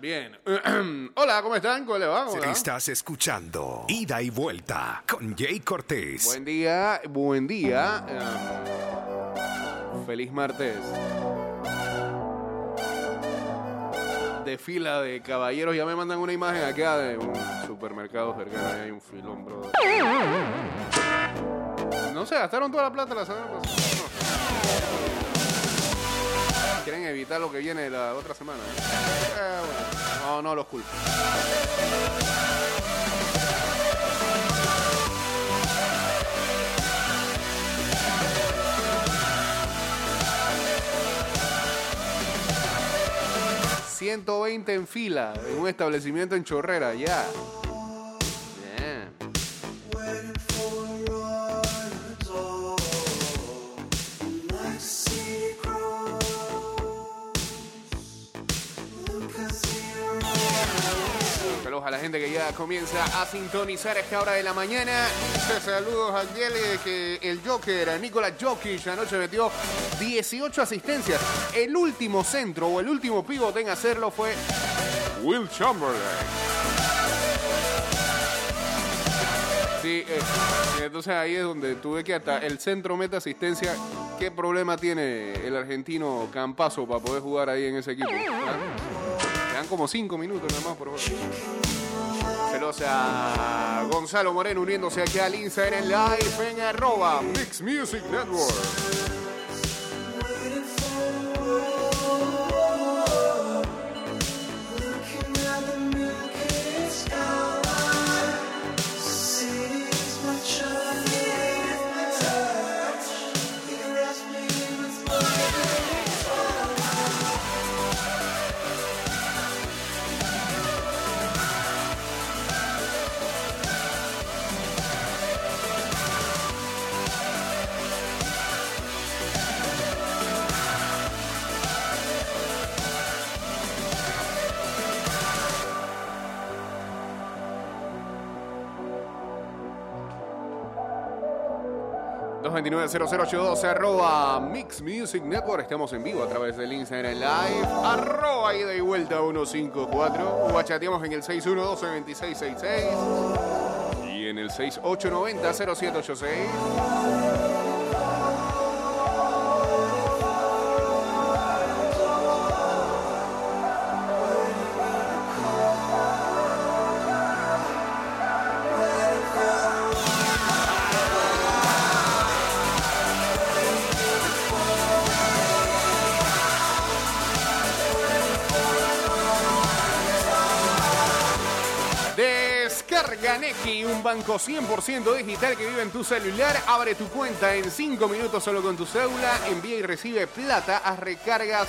Bien. Hola, ¿cómo están? ¿Cómo le va? ¿Cómo va? Estás escuchando Ida y Vuelta con Jay Cortés. Buen día, buen día. Eh, feliz martes. De fila de caballeros. Ya me mandan una imagen acá de un supermercado cercano. Hay un filón, bro. No se gastaron toda la plata la semana pasada. Quieren evitar lo que viene la otra semana. ¿eh? No, no los culpo. ...120 en fila... ...en un establecimiento en Chorrera... ...ya... A la gente que ya comienza a sintonizar a esta hora de la mañana. Saludos a eh, que el Joker, Nicolás Jokic, anoche metió 18 asistencias. El último centro o el último pivote en hacerlo fue Will Chamberlain. Sí, eh, entonces ahí es donde tuve que hasta el centro meta asistencia. ¿Qué problema tiene el argentino Campazo para poder jugar ahí en ese equipo? Dan como 5 minutos nada más, por favor. Saludos a Gonzalo Moreno uniéndose aquí al Instagram Live en arroba Mix Music Network. ...229-0082... ...arroba Mix Music Network... ...estamos en vivo a través del Instagram Live... ...arroba ida y vuelta 154... ...o chateamos en el 612-2666... ...y en el 6890-0786... Neki, un banco 100% digital que vive en tu celular. Abre tu cuenta en 5 minutos solo con tu cédula. Envía y recibe plata, haz recargas,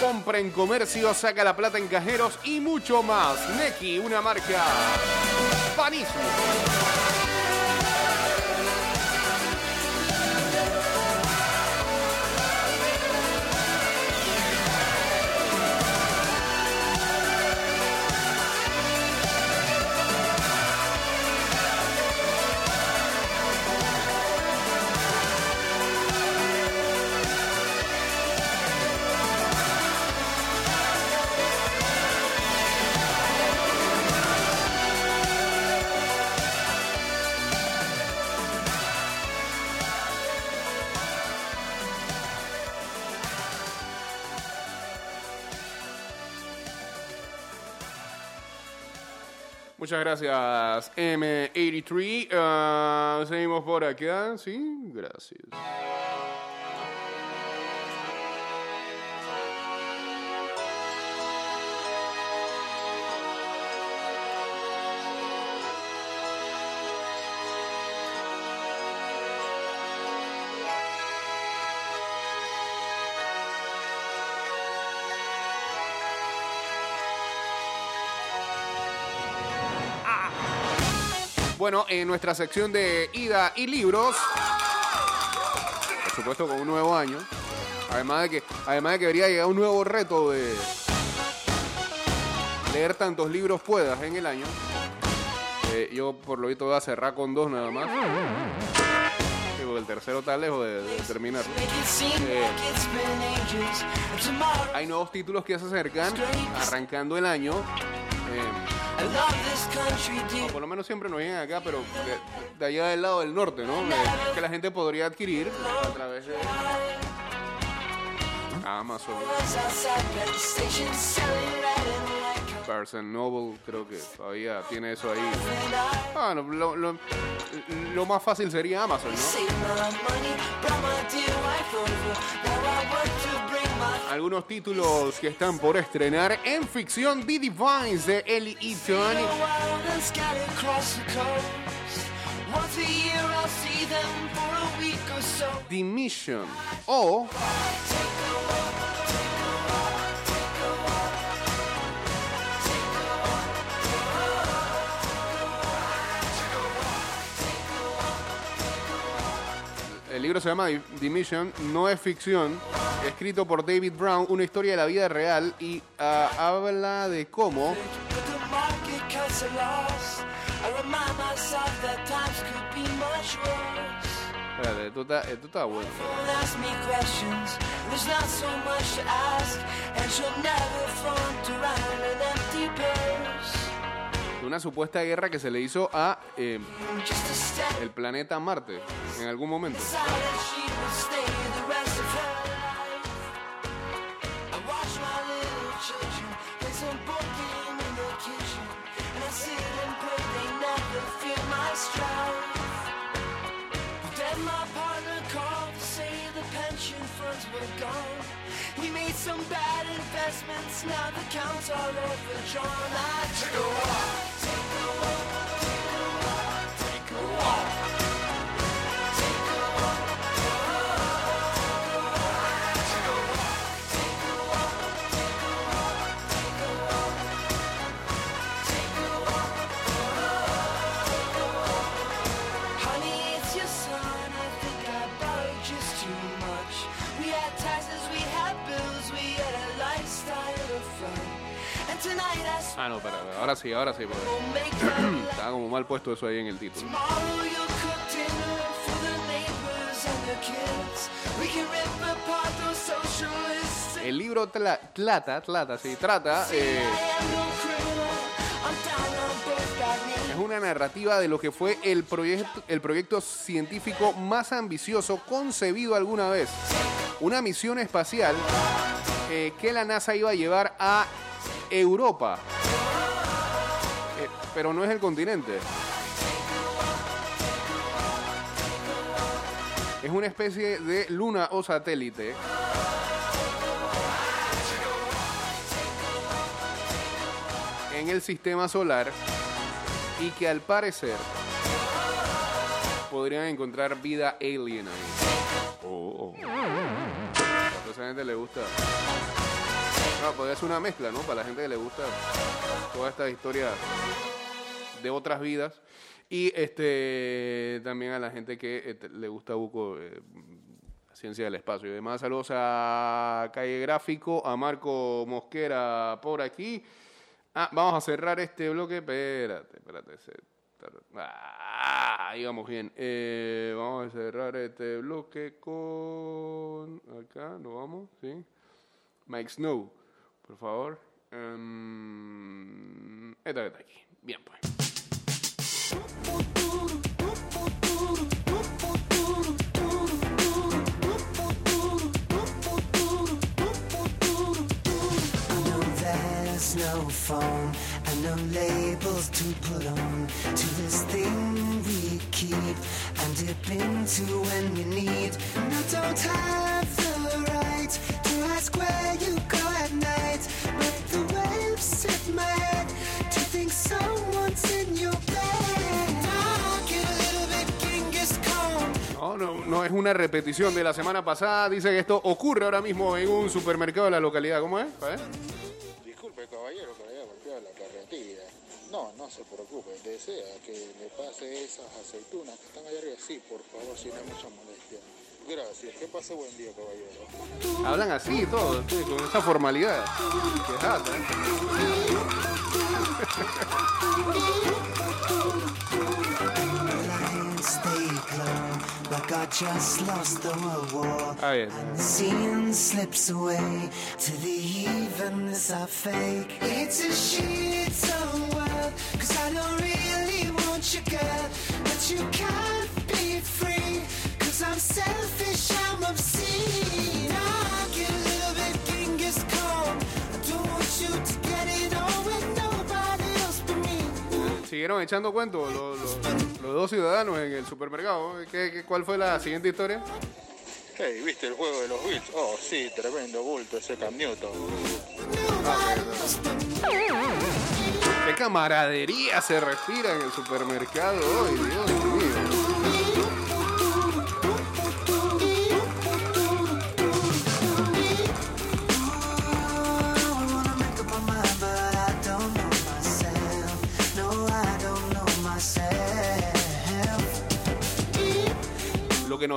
compra en comercio, saca la plata en cajeros y mucho más. Neki, una marca panísimo. Muchas gracias, M83. Ah, seguimos por acá, sí, gracias. Bueno, en nuestra sección de ida y libros, por supuesto con un nuevo año, además de que, además de que debería llegar un nuevo reto de leer tantos libros puedas en el año. Eh, yo por lo visto voy a cerrar con dos nada más. El tercero está lejos de, de terminar. Eh. Hay nuevos títulos que se acercan, arrancando el año. Por lo menos siempre nos llegan acá, pero de, de allá del lado del norte, ¿no? Eh, que la gente podría adquirir a través de Amazon, and Noble, creo que todavía tiene eso ahí. Ah, no, lo, lo- lo más fácil sería Amazon, ¿no? Algunos títulos que están por estrenar en ficción The Divines de Ellie Eaton. scattered across the coast. Once libro se llama The- Mission, no es ficción, escrito por David Brown, una historia de la vida real y ah, habla de cómo. Espérate, esto está, esto está bueno. Una supuesta guerra que se le hizo a eh, a el planeta Marte en algún momento. and she would stay the rest of her life. I watch Ah, no, espera, ahora sí, ahora sí. porque Estaba como mal puesto eso ahí en el título. El libro tla- Tlata, sí, trata, eh, es una narrativa de lo que fue el proyecto, el proyecto científico más ambicioso concebido alguna vez. Una misión espacial eh, que la NASA iba a llevar a Europa. Eh, pero no es el continente. Es una especie de luna o satélite en el sistema solar y que al parecer podrían encontrar vida alien ahí. Oh, oh. A esa gente le gusta. Podría ser una mezcla, ¿no? Para la gente que le gusta toda esta historia de otras vidas. Y este también a la gente que este, le gusta buco eh, ciencia del espacio y demás. Saludos a Calle Gráfico, a Marco Mosquera por aquí. Ah, vamos a cerrar este bloque. Espérate, espérate. Ah, ahí vamos bien. Eh, vamos a cerrar este bloque con. Acá, ¿no vamos? ¿Sí? Mike Snow, por favor. Em, esta que aquí. Bien, pues. No phone and no labels to put on to this thing we keep and dip into when we need. And don't have the right to ask where you go No, es una repetición de la semana pasada. Dice que esto ocurre ahora mismo en un supermercado de la localidad. ¿Cómo es? ¿Eh? Disculpe, caballero, que haya golpeado la carretilla. No, no se preocupe. Desea que le pase esas aceitunas que están allá arriba. Sí, por favor, si no hay mucha molestia. Gracias. Que pase buen día, caballero. Hablan así y todo, sí, con esa formalidad. Qué jata, ¿eh? like I just lost the world war. Ah, bien. The scene slips away to the evenness I fake. It's a shit world, cause I don't really want you, girl. But you can't be free, cause I'm selfish, I'm obscene. Siguieron echando cuentos los, los- los dos ciudadanos en el supermercado. ¿Qué, qué- cuál fue la siguiente historia? Hey, ¿viste el juego de los Bills? Oh, sí, tremendo bulto ese Cam Newton. ¿Qué camaradería se respira en el supermercado hoy? Dios mío.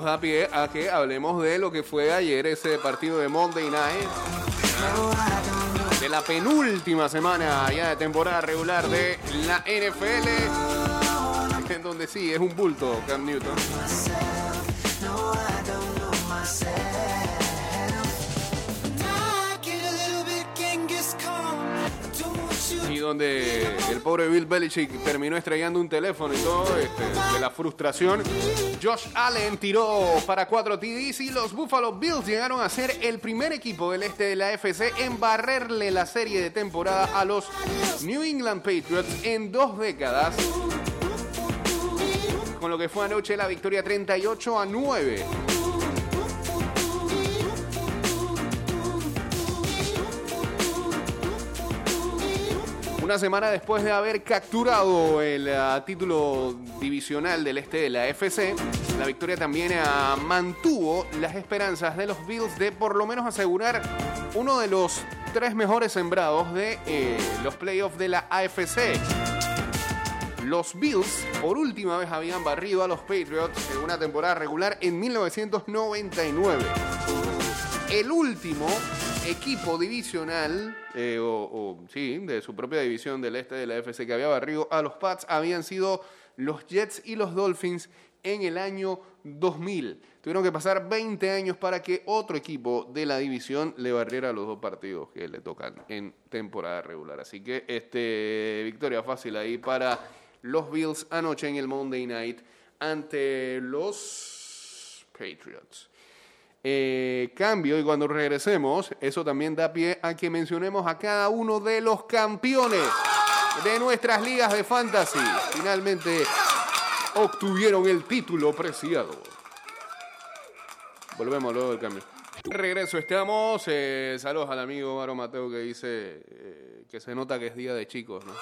Nos da pie a que hablemos de lo que fue ayer ese partido de Monday Night. De la penúltima semana ya de temporada regular de la NFL. En donde sí, es un bulto Cam Newton. Donde el pobre Bill Belichick terminó estrellando un teléfono y todo, este, de la frustración. Josh Allen tiró para cuatro TDs y los Buffalo Bills llegaron a ser el primer equipo del este de la FC en barrerle la serie de temporada a los New England Patriots en dos décadas. Con lo que fue anoche la victoria 38 a 9. Una semana después de haber capturado el ah, título divisional del este de la FC, la victoria también ah, mantuvo las esperanzas de los Bills de por lo menos asegurar uno de los tres mejores sembrados de eh, los playoffs de la AFC. Los Bills por última vez habían barrido a los Patriots en una temporada regular en 1999 el último equipo divisional, eh, o, sí, de su propia división del este de la FC que había barrido a los Pats habían sido los Jets y los Dolphins en el año 2000. Tuvieron que pasar 20 años para que otro equipo de la división le barriera los dos partidos que le tocan en temporada regular. Así que este victoria fácil ahí para los Bills anoche en el Monday Night ante los Patriots. Eh, cambio y cuando regresemos, eso también da pie a que mencionemos a cada uno de los campeones de nuestras ligas de fantasy. Finalmente obtuvieron el título preciado. Volvemos luego del cambio. Regreso, estamos. eh, saludos al amigo Maro Mateo que dice eh, que se nota que es día de chicos, ¿no?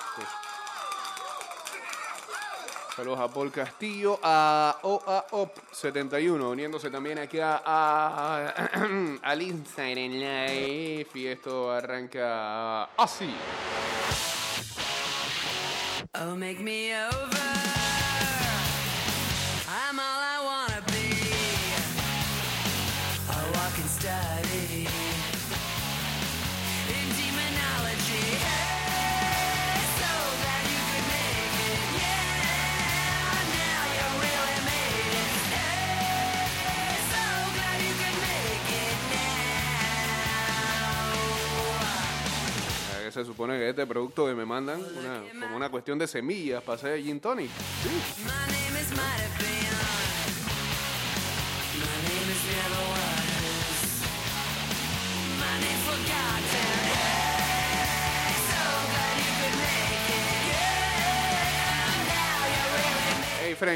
Saludos a Paul Castillo, a OAOP71, uniéndose también aquí a, a- al Instagram Live. Y esto arranca así. Oh, make me over. Se supone que este producto que me mandan, una, como una cuestión de semillas para hacer gin tonic.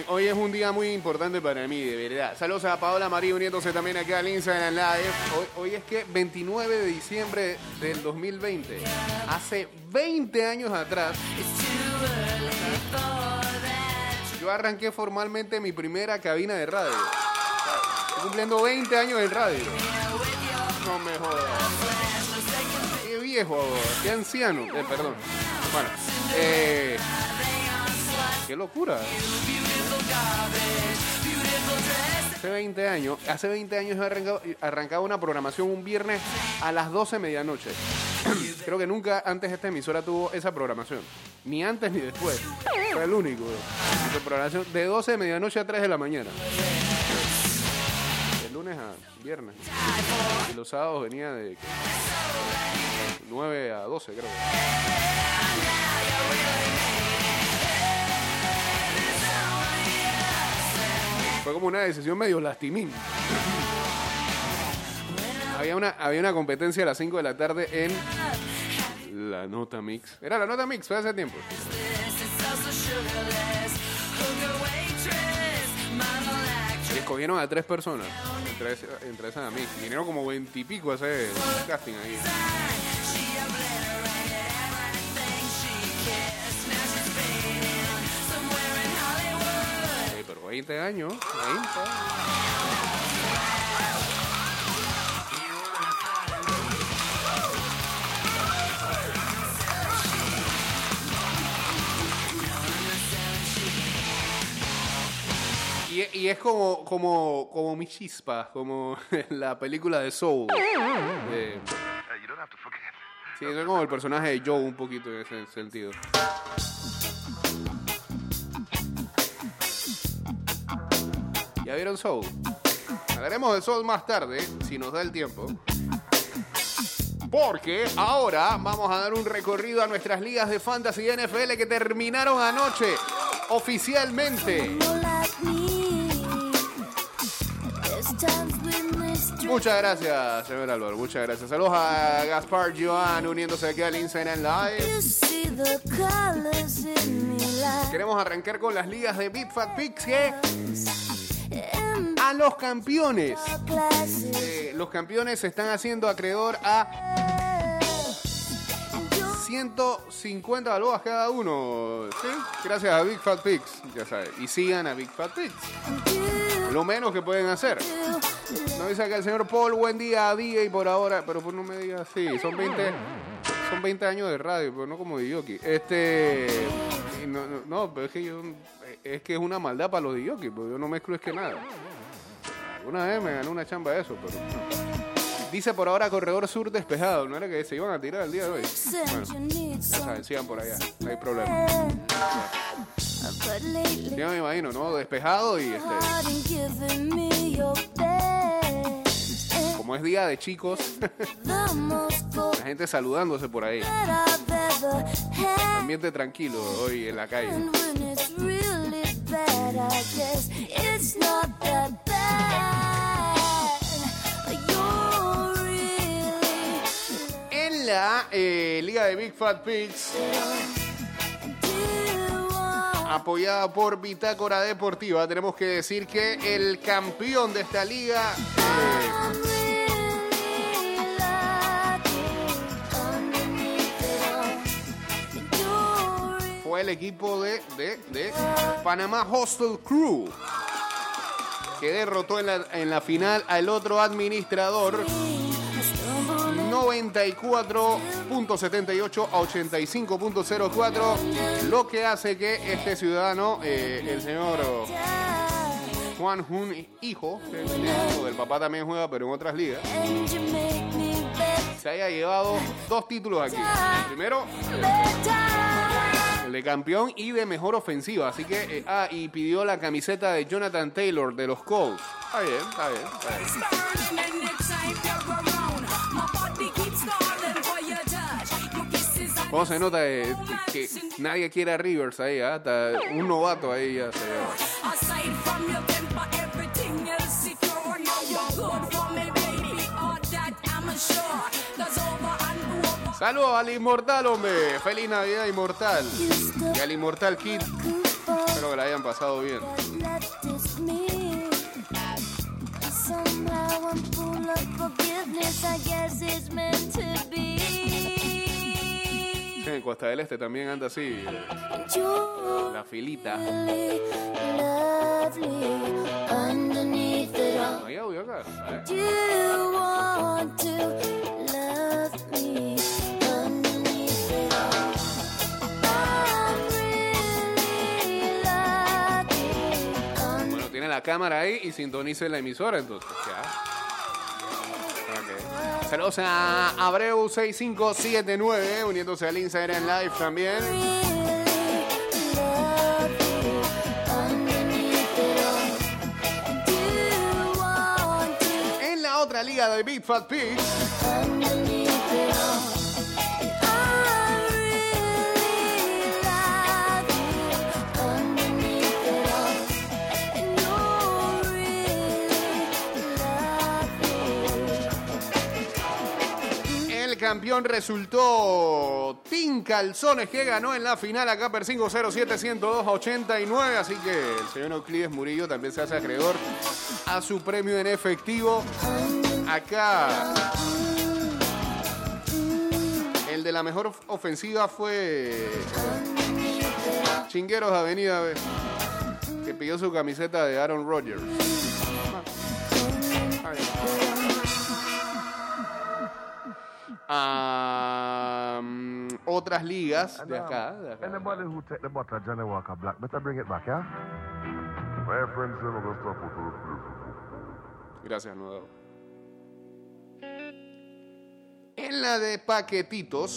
Hoy es un día muy importante para mí, de verdad. Saludos a Paola María uniéndose también acá al Instagram Live. Hoy, hoy es que 29 de diciembre del 2020. Hace 20 años atrás, yo arranqué formalmente mi primera cabina de radio. Estoy cumpliendo 20 años en radio. No me jodas. Qué viejo, qué anciano. Eh, perdón. Bueno, eh, qué locura. Hace 20 años, hace 20 años arrancado, arrancaba una programación un viernes a las 12 de medianoche. Creo que nunca antes esta emisora tuvo esa programación. Ni antes ni después. Fue el único. Esa programación de 12 de medianoche a 3 de la mañana. De lunes a viernes. Y los sábados venía de 9 a 12, creo. Fue como una decisión medio lastimín. Había una, había una competencia a las 5 de la tarde en la nota mix. Era la nota mix, fue hace tiempo. Y escogieron a tres personas. Entre, entre esas a mí. Vinieron como veintipico a hacer casting ahí. 20 años. 20. Y, y es como, como, como mi chispa, como la película de Soul. De- sí, es como el personaje de Joe un poquito en ese sentido. ¿Ya vieron Soul? Hablaremos de Soul más tarde, si nos da el tiempo. Porque ahora vamos a dar un recorrido a nuestras ligas de fantasy y NFL que terminaron anoche oficialmente. Muchas gracias, señor Álvaro. Muchas gracias. Saludos a Gaspar Joan uniéndose aquí al Instagram Live. Queremos arrancar con las ligas de Big Fat Picks que a los campeones. Eh, los campeones se están haciendo acreedor a 150 balboas cada uno. Gracias a Big Fat Picks, ya sabes. Y sigan a Big Fat Picks. Lo menos que pueden hacer. No dice acá el señor Paul, buen día a día y por ahora, pero pues no me digas así, son 20, son 20 años de radio, pero no como de Yoki. Este, no, no, pero es que yo, es que es una maldad para los de Yoki, porque yo no mezclo es que nada. Una vez me gané una chamba de eso, pero... Dice por ahora corredor sur despejado, ¿no era que se iban a tirar el día de hoy? Bueno, ya saben, sigan por allá, no hay problema. Yo me imagino, ¿no? Despejado y este, como es día de chicos, la gente saludándose por ahí. Ambiente tranquilo hoy en la calle. La eh, Liga de Big Fat Pigs, apoyada por Bitácora Deportiva, tenemos que decir que el campeón de esta liga eh, fue el equipo de, Panamá Hostel Crew, que derrotó en la final al otro administrador 94.78 a 85.04, lo que hace que este ciudadano, eh, el señor Juan Jun Hijo, del papá también juega, pero en otras ligas, se haya llevado dos títulos aquí. Primero, el de campeón y de mejor ofensiva. Así que, eh, ah, y pidió la camiseta de Jonathan Taylor de los Colts. Está bien, está bien. Está bien. ¿Cómo se nota eh, que nadie quiere a Rivers ahí? ah? Hasta un novato ahí ya se lleva. Saludos al Inmortal, hombre. Feliz Navidad, Inmortal. Y al Inmortal Kid. Espero que la hayan pasado bien. Somehow I'm full of forgiveness. I guess it's meant to be. En Costa del Este también anda así. La filita. No hay audio acá. Bueno, tiene la cámara ahí y sintonice la emisora entonces. Saludos a Abreu 6579, uniéndose al Instagram Live también. En la otra liga de Big Fat Pigs, campeón resultó Team Calzones que ganó en la final acá per 507-102-89. Así que el señor Euclides Murillo también se hace acreedor a su premio en efectivo. Acá el de la mejor of- ofensiva fue Chingueros Avenida que pidió su camiseta de Aaron Rodgers. Ah, mm, otras ligas de acá, de acá. Anybody who take the butter, Johnny Walker Black, better bring it back, yeah? Gracias, nuevo. En la de paquetitos.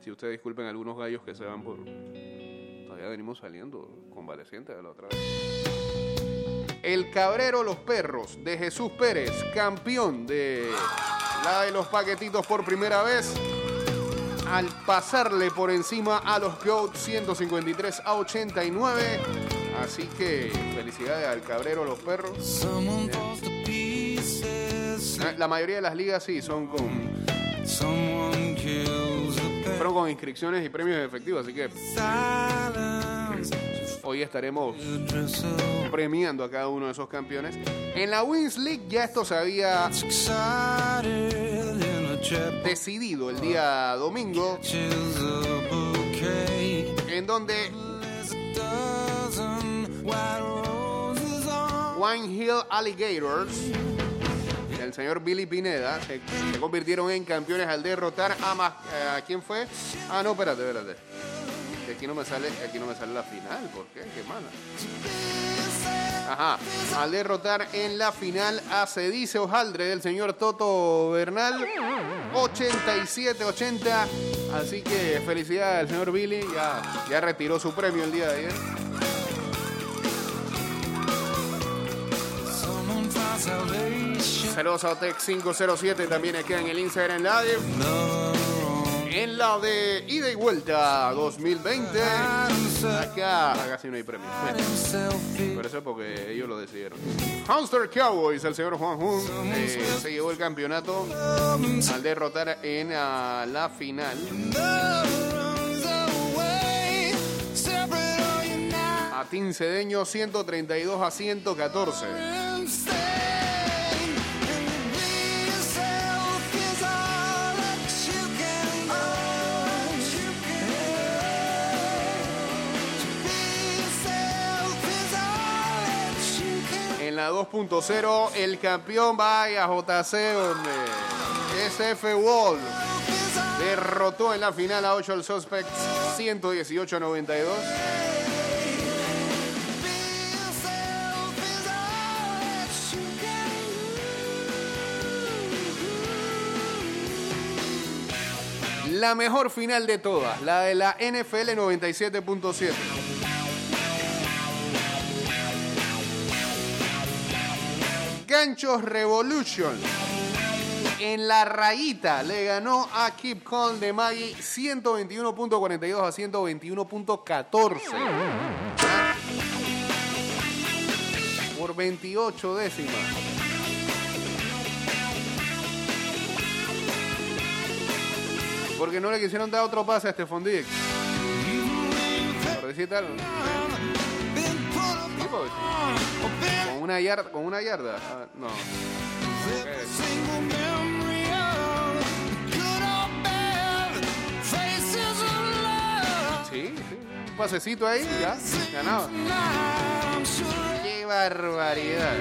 Si ustedes disculpen algunos gallos que se van por. Todavía venimos saliendo convalecientes de la otra vez. El Cabrero Los Perros de Jesús Pérez, campeón de la de los paquetitos por primera vez al pasarle por encima a los Goat 153 a 89. Así que felicidades al Cabrero Los Perros. Ah, La mayoría de las ligas sí son con, fueron con inscripciones y premios efectivos, así que. Hoy estaremos premiando a cada uno de esos campeones. En la Wins League ya esto se había decidido el día domingo, en donde. Wine Hill Alligators el señor Billy Pineda se, se convirtieron en campeones al derrotar a más eh, ¿a quién fue? Ah, no, espérate, espérate. Aquí no me sale, aquí no me sale la final, ¿por qué? Qué mala. Ajá, al derrotar en la final a Cedice Ojaldre del señor Toto Bernal 87-80. Así que felicidades al señor Billy, ya, ya retiró su premio el día de ayer. Saludos a Otec 507 también aquí en el Instagram Live. En la de ida y vuelta 2020. Acá casi no hay premio. Por eso es porque ellos lo decidieron. Hamster Cowboys, el señor Juan Jun, eh, se llevó el campeonato al derrotar en ah, la final a Team Cedeño 132 a 114. La 2.0, el campeón vaya JC, donde SF Wall derrotó en la final a 8 al Suspects 118 a 92. La mejor final de todas, la de la NFL 97.7. Revolution. En la rayita le ganó a Keep Calm de Maggie 121.42 a 121.14. Por 28 décimas. Porque no le quisieron dar otro pase a Stephon Diggs. Por Con una yarda. Con una yarda. Ah, no. Sí, sí. Un pasecito ahí, ya. Ganaba. ¡Qué barbaridad!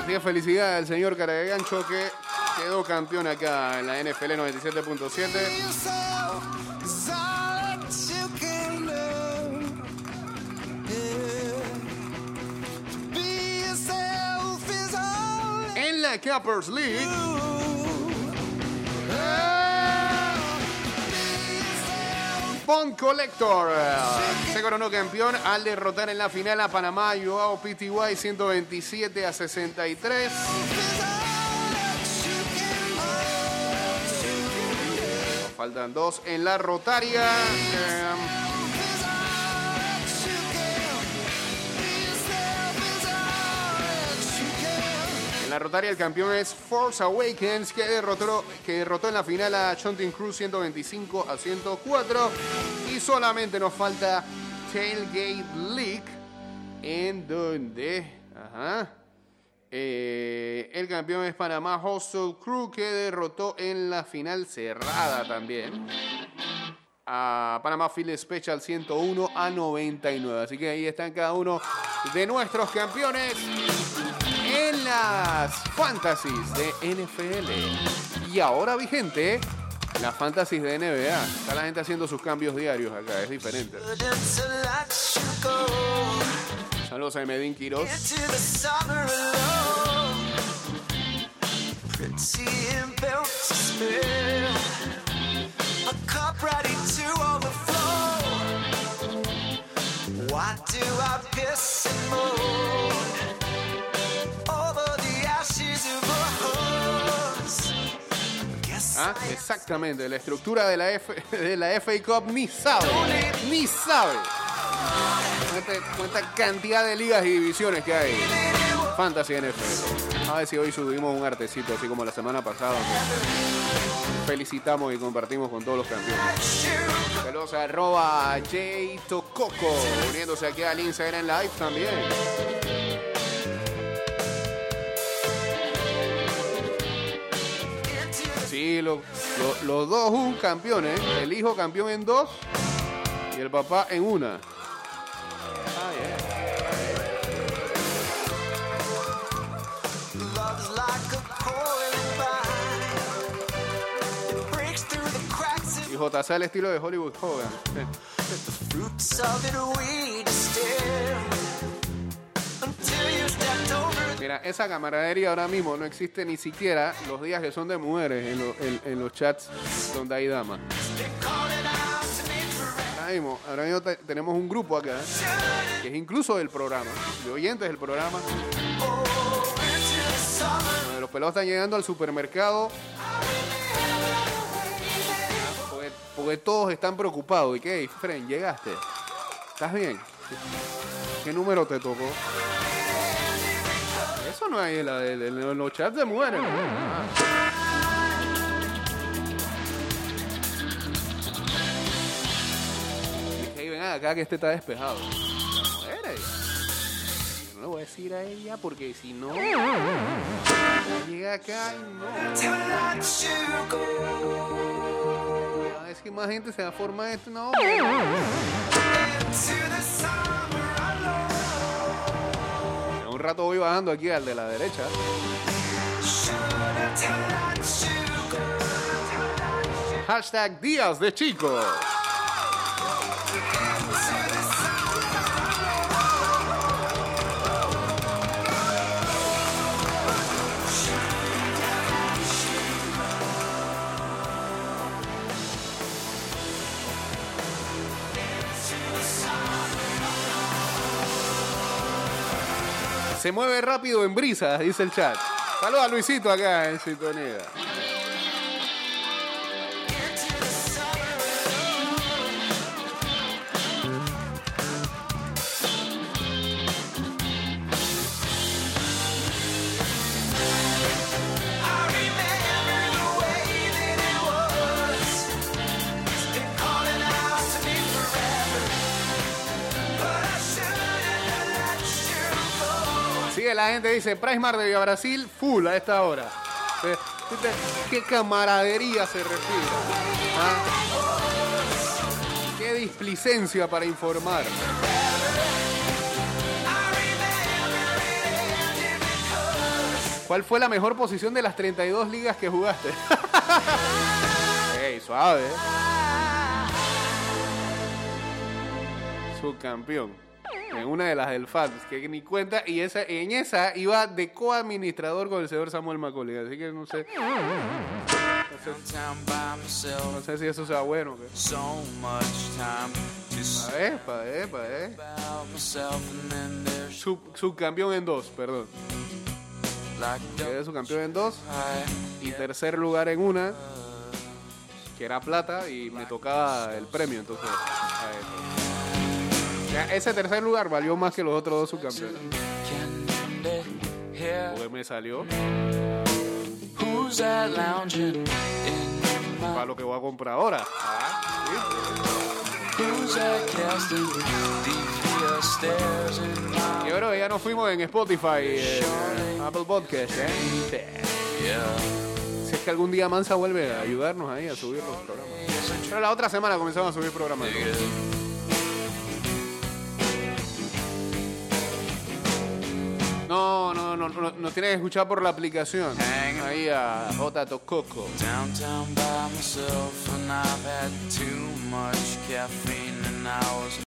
Así que felicidades al señor Cara que quedó campeón acá en la NFL 97.7. Cappers League. Bond Collector eh, se coronó campeón al derrotar en la final a Panamá Joao PTY 127 a 63. Nos Faltan dos en la rotaria. La rotaria el campeón es Force Awakens que derrotó, que derrotó en la final a Chontin Cruz 125 a 104 y solamente nos falta Tailgate League en donde ajá, eh, el campeón es Panamá Hostel Crew que derrotó en la final cerrada también a Panamá Field Special 101 a 99 así que ahí están cada uno de nuestros campeones las fantasies de NFL. Y ahora vigente, las fantasies de NBA. Está la gente haciendo sus cambios diarios acá, es diferente. Saludos a Medin Quiroz. Exactamente, la estructura de la, F, de la FA Cup ni sabe, ni sabe. Cuánta, cantidad de ligas y divisiones que hay. Fantasy NFL. A ver si hoy subimos un artecito, así como la semana pasada. Felicitamos y compartimos con todos los campeones. Saludos a arroba Tococo, uniéndose aquí al Instagram Live también. Sí, lo- lo- los dos un campeones. El hijo campeón en dos y el papá en una. Ah, yeah. Y JC al estilo de Hollywood Hogan. Mira, esa camaradería ahora mismo no existe ni siquiera los días que son de mujeres en, lo- en- en los chats donde hay damas. Ahora mismo, ahora mismo te- tenemos un grupo acá que es incluso del programa, de oyentes del programa. los pelados están llegando al supermercado porque, porque todos están preocupados. ¿Y qué? Fren, llegaste. ¿Estás bien? ¿Qué número te tocó? Eso no hay la- en- en los chats de mujeres. ¿no? Ah. Dije, "Hey, ven acá que este está despejado. No le voy a decir a ella porque si no. Llega acá y no. to let you go Va a decir más gente se va a formar esto. No, un rato voy bajando aquí al de la derecha. Hashtag Días de Chicos. Se mueve rápido en brisas, dice el chat. Saludos a Luisito acá en sintonía. Sigue la gente, dice Prismar de Villa Brasil, full a esta hora. ¿Qué camaradería se respira? ¿Ah? ¿Qué displicencia para informar? ¿Cuál fue la mejor posición de las 32 ligas que jugaste? Ey, suave. ¿eh? Subcampeón. En una de las del FAT, que ni cuenta, y esa, en esa iba de coadministrador con el señor Samuel Macaulay, así que no sé, no sé si eso sea bueno. Pa' ver, pa' ver, pa' ver. Sub- subcampeón en dos, perdón. Quedé subcampeón en dos y tercer lugar en una, que era plata, y me tocaba el premio, entonces. a eso. Ese tercer lugar valió más que los otros dos subcampeones. Porque me salió para lo que voy a comprar ahora. Yo creo que ya nos fuimos en Spotify, eh, Apple Podcast, ¿eh? Si es que algún día Mansa vuelve a ayudarnos ahí a subir los programas. Pero la otra semana comenzamos a subir programas. No, no, no, no, nos tienes que escuchar por la aplicación. Ahí a J. Tococo. Downtown by myself, and I've had too much caffeine, and I was